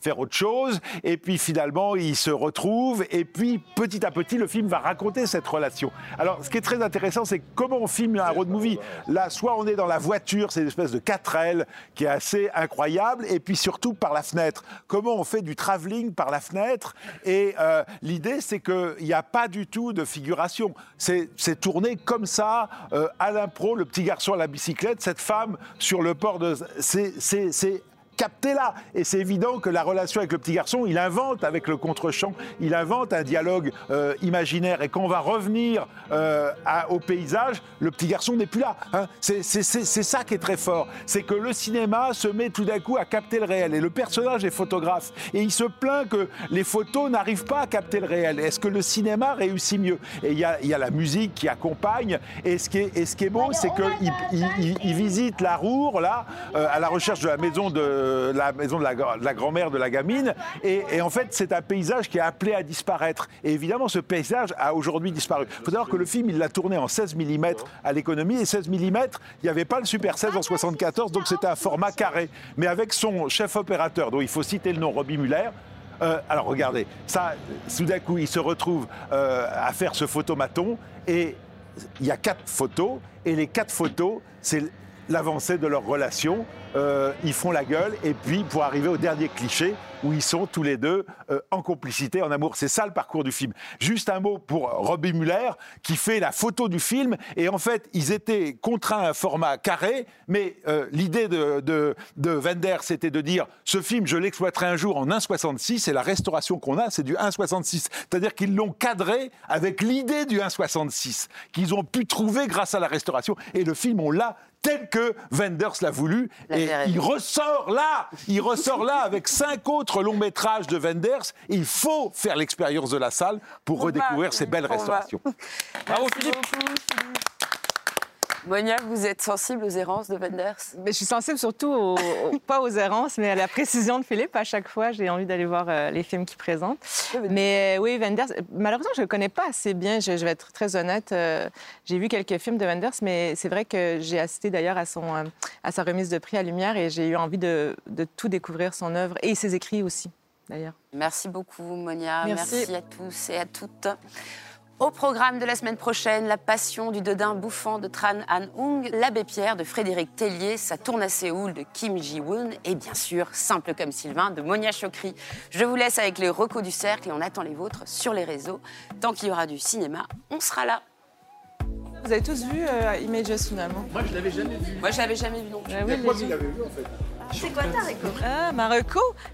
faire autre chose. Et puis finalement, ils se retrouvent. Et puis petit à petit, le film va raconter cette relation. Alors, ce qui est très intéressant, c'est comment on filme un road movie. Là, soit on est dans la voiture, c'est une espèce de 4L qui est assez incroyable. Et puis surtout par la fenêtre. Comment on fait du travelling par la fenêtre? Et euh, l'idée, c'est qu'il n'y a pas du tout de figuration. C'est tourné comme ça, euh, à l'impro, le petit garçon à la bicyclette, cette femme sur le port de... C'est capté là. Et c'est évident que la relation avec le petit garçon, il invente avec le contre-champ, il invente un dialogue euh, imaginaire. Et quand on va revenir euh, à- au paysage, le petit garçon n'est plus là. hein. C'est ça qui est très fort. C'est que le cinéma se met tout d'un coup à capter le réel. Et le personnage est photographe. Et il se plaint que les photos n'arrivent pas à capter le réel. Est-ce que le cinéma réussit mieux? Et il y y a la musique qui accompagne. Et ce qui est, et ce qui est beau, c'est qu'il il, il- il visite la Roure, là, euh, à la recherche de la maison de la, maison de la, grand-mère de la gamine. Et, en fait, c'est un paysage qui est appelé à disparaître. Et évidemment, ce paysage a aujourd'hui disparu. Il faut savoir que le film, il l'a tourné en 16 mm à l'économie. Et 16 mm, il n'y avait pas le Super 16 en 74, donc c'était un format carré. Mais avec son chef opérateur, dont il faut citer le nom, Robbie Muller, euh, alors regardez, ça, d'un coup, il se retrouve euh, à faire ce photomaton et il y a quatre photos et les quatre photos, c'est l'avancée de leur relation. Euh, ils font la gueule et puis pour arriver au dernier cliché où ils sont tous les deux euh, en complicité, en amour. C'est ça le parcours du film. Juste un mot pour Robbie Muller qui fait la photo du film et en fait ils étaient contraints à un format carré, mais euh, l'idée de, de, de c'était de dire ce film je l'exploiterai un jour en 1,66 et la restauration qu'on a c'est du 1,66. C'est-à-dire qu'ils l'ont cadré avec l'idée du 1,66 qu'ils ont pu trouver grâce à la restauration et le film on l'a tel que Wenders l'a voulu. Et il ressort là, il ressort là avec cinq autres longs métrages de Wenders. Il faut faire l'expérience de la salle pour redécouvrir ces belles restaurations. Bravo Philippe. Monia, vous êtes sensible aux errances de Wenders Mais je suis sensible surtout, au- au- pas aux errances, mais à la précision de Philippe. À chaque fois, j'ai envie d'aller voir euh, les films qu'il présente. Mais euh, oui, Wenders, malheureusement, je ne le connais pas assez bien. Je, je vais être très honnête. euh, j'ai vu quelques films de Wenders, mais c'est vrai que j'ai assisté d'ailleurs à, son, à sa remise de prix à Lumière et j'ai eu envie de, de tout découvrir son œuvre et ses écrits aussi, d'ailleurs. Merci beaucoup, Monia. Merci. Merci. à tous et à toutes. Au programme de la semaine prochaine, La Passion du Dodin bouffant de Tran Han Hung, L'Abbé Pierre de Frédéric Tellier, Sa tourne à Séoul de Kim Ji-woon et bien sûr Simple comme Sylvain de Monia Chokri. Je vous laisse avec les recos du cercle et on attend les vôtres sur les réseaux. Tant qu'il y aura du cinéma, on sera là. Vous avez tous vu euh, Images finalement Moi, je l'avais jamais vu. Moi, je l'avais jamais vu non plus. Ah oui, Moi, les- il l'avait vu en fait? C'est quoi ta reco Ah,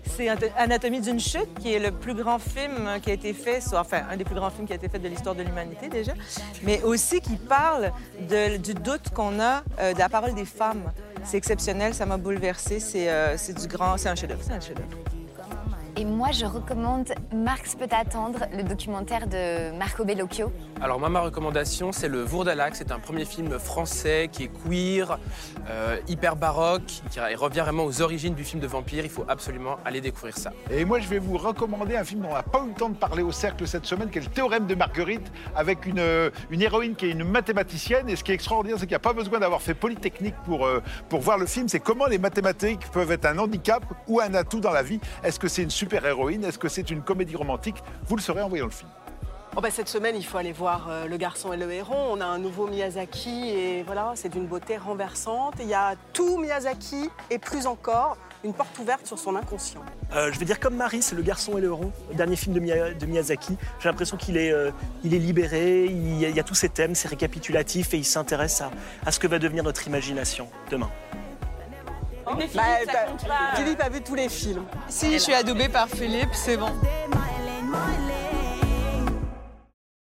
c'est Anato- Anatomie d'une chute, qui est le plus grand film qui a été fait, enfin, un des plus grands films qui a été fait de l'histoire de l'humanité déjà, mais aussi qui parle du doute qu'on a euh, de la parole des femmes. C'est exceptionnel, ça m'a bouleversée. C'est euh, du grand, c'est un chef-d'œuvre, c'est un chef-d'œuvre. Et moi, je recommande Marx peut attendre, le documentaire de Marco Bellocchio. Alors moi, ma recommandation, c'est le Vourdalac. C'est un premier film français qui est queer, euh, hyper baroque, qui revient vraiment aux origines du film de vampire. Il faut absolument aller découvrir ça. Et moi, je vais vous recommander un film dont on n'a pas eu le temps de parler au cercle cette semaine, qui est le Théorème de Marguerite, avec une, euh, une héroïne qui est une mathématicienne. Et ce qui est extraordinaire, c'est qu'il n'y a pas besoin d'avoir fait Polytechnique pour, euh, pour voir le film. C'est comment les mathématiques peuvent être un handicap ou un atout dans la vie. Est-ce que c'est une super-héroïne Est-ce que c'est une comédie romantique? Vous le saurez en voyant le film. Oh bah, cette semaine, il faut aller voir euh, Le garçon et le héron. On a un nouveau Miyazaki et voilà, c'est d'une beauté renversante. Il y a tout Miyazaki et plus encore, une porte ouverte sur son inconscient. Euh, je vais dire comme Marie, c'est Le Garçon et le Héron, le dernier film de, Miya- de Miyazaki. J'ai l'impression qu'il est, euh, il est libéré, il y, a, il y a tous ces thèmes, c'est récapitulatif et il s'intéresse à, à ce que va devenir notre imagination demain. Philippe, bah. Philippe a vu tous les films. Si je suis adoubée par Philippe, c'est bon.